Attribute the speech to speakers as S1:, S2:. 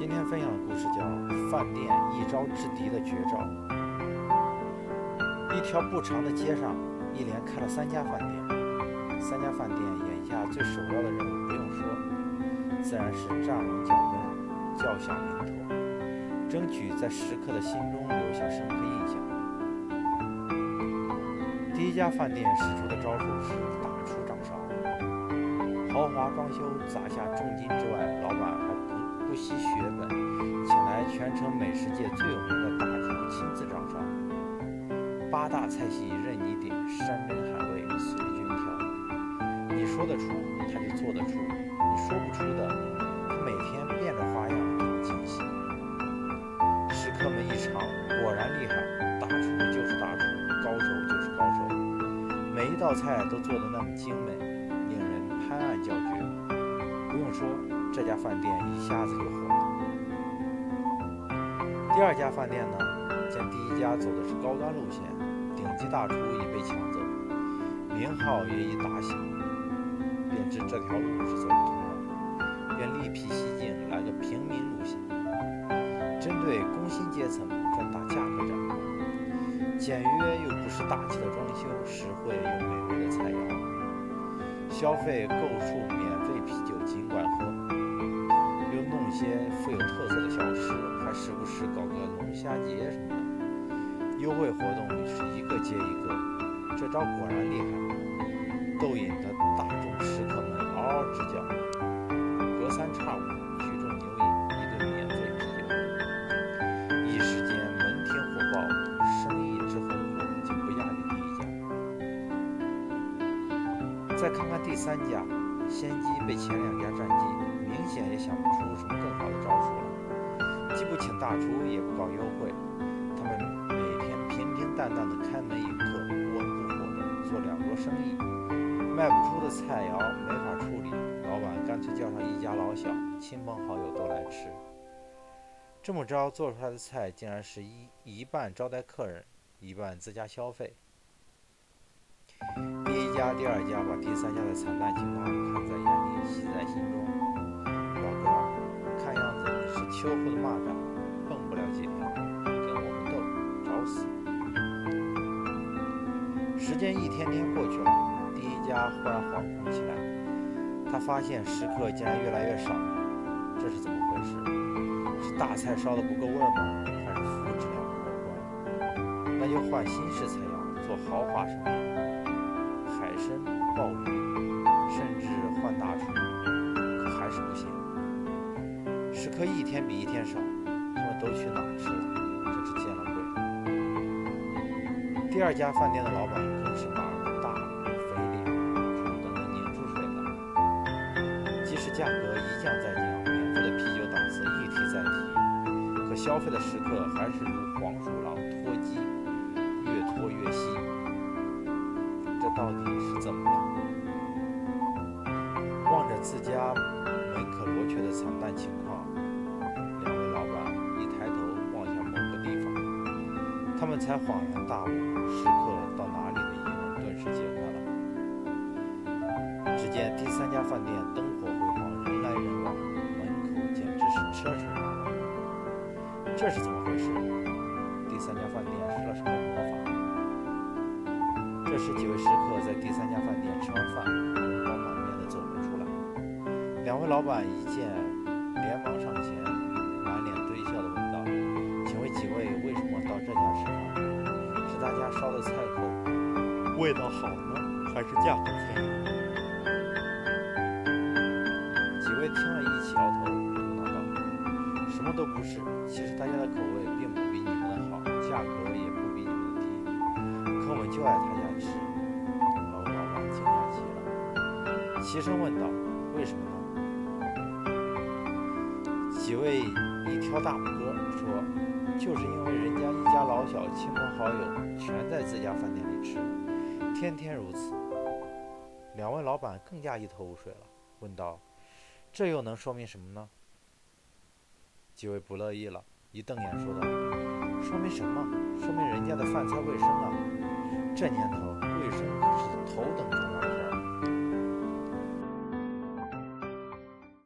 S1: 今天分享的故事叫《饭店一招制敌的绝招》。一条不长的街上，一连开了三家饭店。三家饭店眼下最首要的任务不用说，自然是站稳脚跟，叫响名头，争取在食客的心中留下深刻印象。第一家饭店使出的招数是打出掌勺，豪华装修砸下重金之外，老板还不惜血本，请来全城美食界最有名的大厨亲自掌勺，八大菜系任你点，山珍海味随君挑。你说得出，他就做得出；你说不出的，他每天变着花样给你惊喜。食客们一尝，果然厉害，大厨就是大厨，高手就是高手，每一道菜都做得那么精美，令人拍案叫绝。不用说，这家饭店一下子就火了。第二家饭店呢，见第一家走的是高端路线，顶级大厨已被抢走，名号也已打响，便知这条路是走不通了，便另辟蹊径，来个平民路线，针对工薪阶层专打价格战，简约又不失大气的装修，实惠又美味的菜肴，消费够数一些富有特色的小吃，还时不时搞个龙虾节什么的，优惠活动是一个接一个，这招果然厉害，逗引得大众食客们嗷嗷直叫，隔三差五聚众牛饮一顿免费啤酒，一时间门庭火爆，生意之红火就不亚于第一家。再看看第三家，先机被前两家占尽，明显也想不出什么。既不请大厨，也不搞优惠，他们每天平平淡淡的开门迎客，温不火的做两桌生意。卖不出的菜肴没法处理，老板干脆叫上一家老小，亲朋好友都来吃。这么着做出来的菜，竟然是一一半招待客人，一半自家消费。第一家、第二家把第三家的惨淡情况看在眼里，喜在心中。秋后的蚂蚱，蹦不了几条，跟我们斗，找死！时间一天天过去了，第一家忽然惶恐起来，他发现食客竟然越来越少，这是怎么回事？是大菜烧的不够味吗？还是服务质量不过关？那就换新式菜肴，做豪华生意。海参、鲍鱼，食客一天比一天少，他们都去哪儿吃了？真是见了鬼！第二家饭店的老板更是马儿大肥脸，猪都能拧出水了。即使价格一降再降，免费的啤酒档次一提再提，可消费的食客还是如黄鼠狼脱鸡，越脱越细。这到底是怎么了？望着自家门可罗雀的惨淡情况，他们才恍然大悟，食客到哪里的疑问顿时解开了。只见第三家饭店灯火辉煌，人来人往，门口简直是车水马龙。这是怎么回事？第三家饭店施了什么魔法？这时，几位食客在第三家饭店吃完饭，红光满面地走了出来。两位老板一见，大家烧的菜口味道好呢，还是价格便宜？”几位听了一起摇头，嘟囔道：“什么都不是。其实大家的口味并不比你们的好，价格也不比你们低。可我就爱他家吃。”老老板惊讶极了，齐声问道：“为什么呢？”几位一挑大拇哥说：“就是因为人家一家老小、亲朋好友全在自家饭店里吃，天天如此。”两位老板更加一头雾水了，问道：“这又能说明什么呢？”几位不乐意了，一瞪眼说道：“说明什么？说明人家的饭菜卫生啊！这年头。”卫生可是头等重要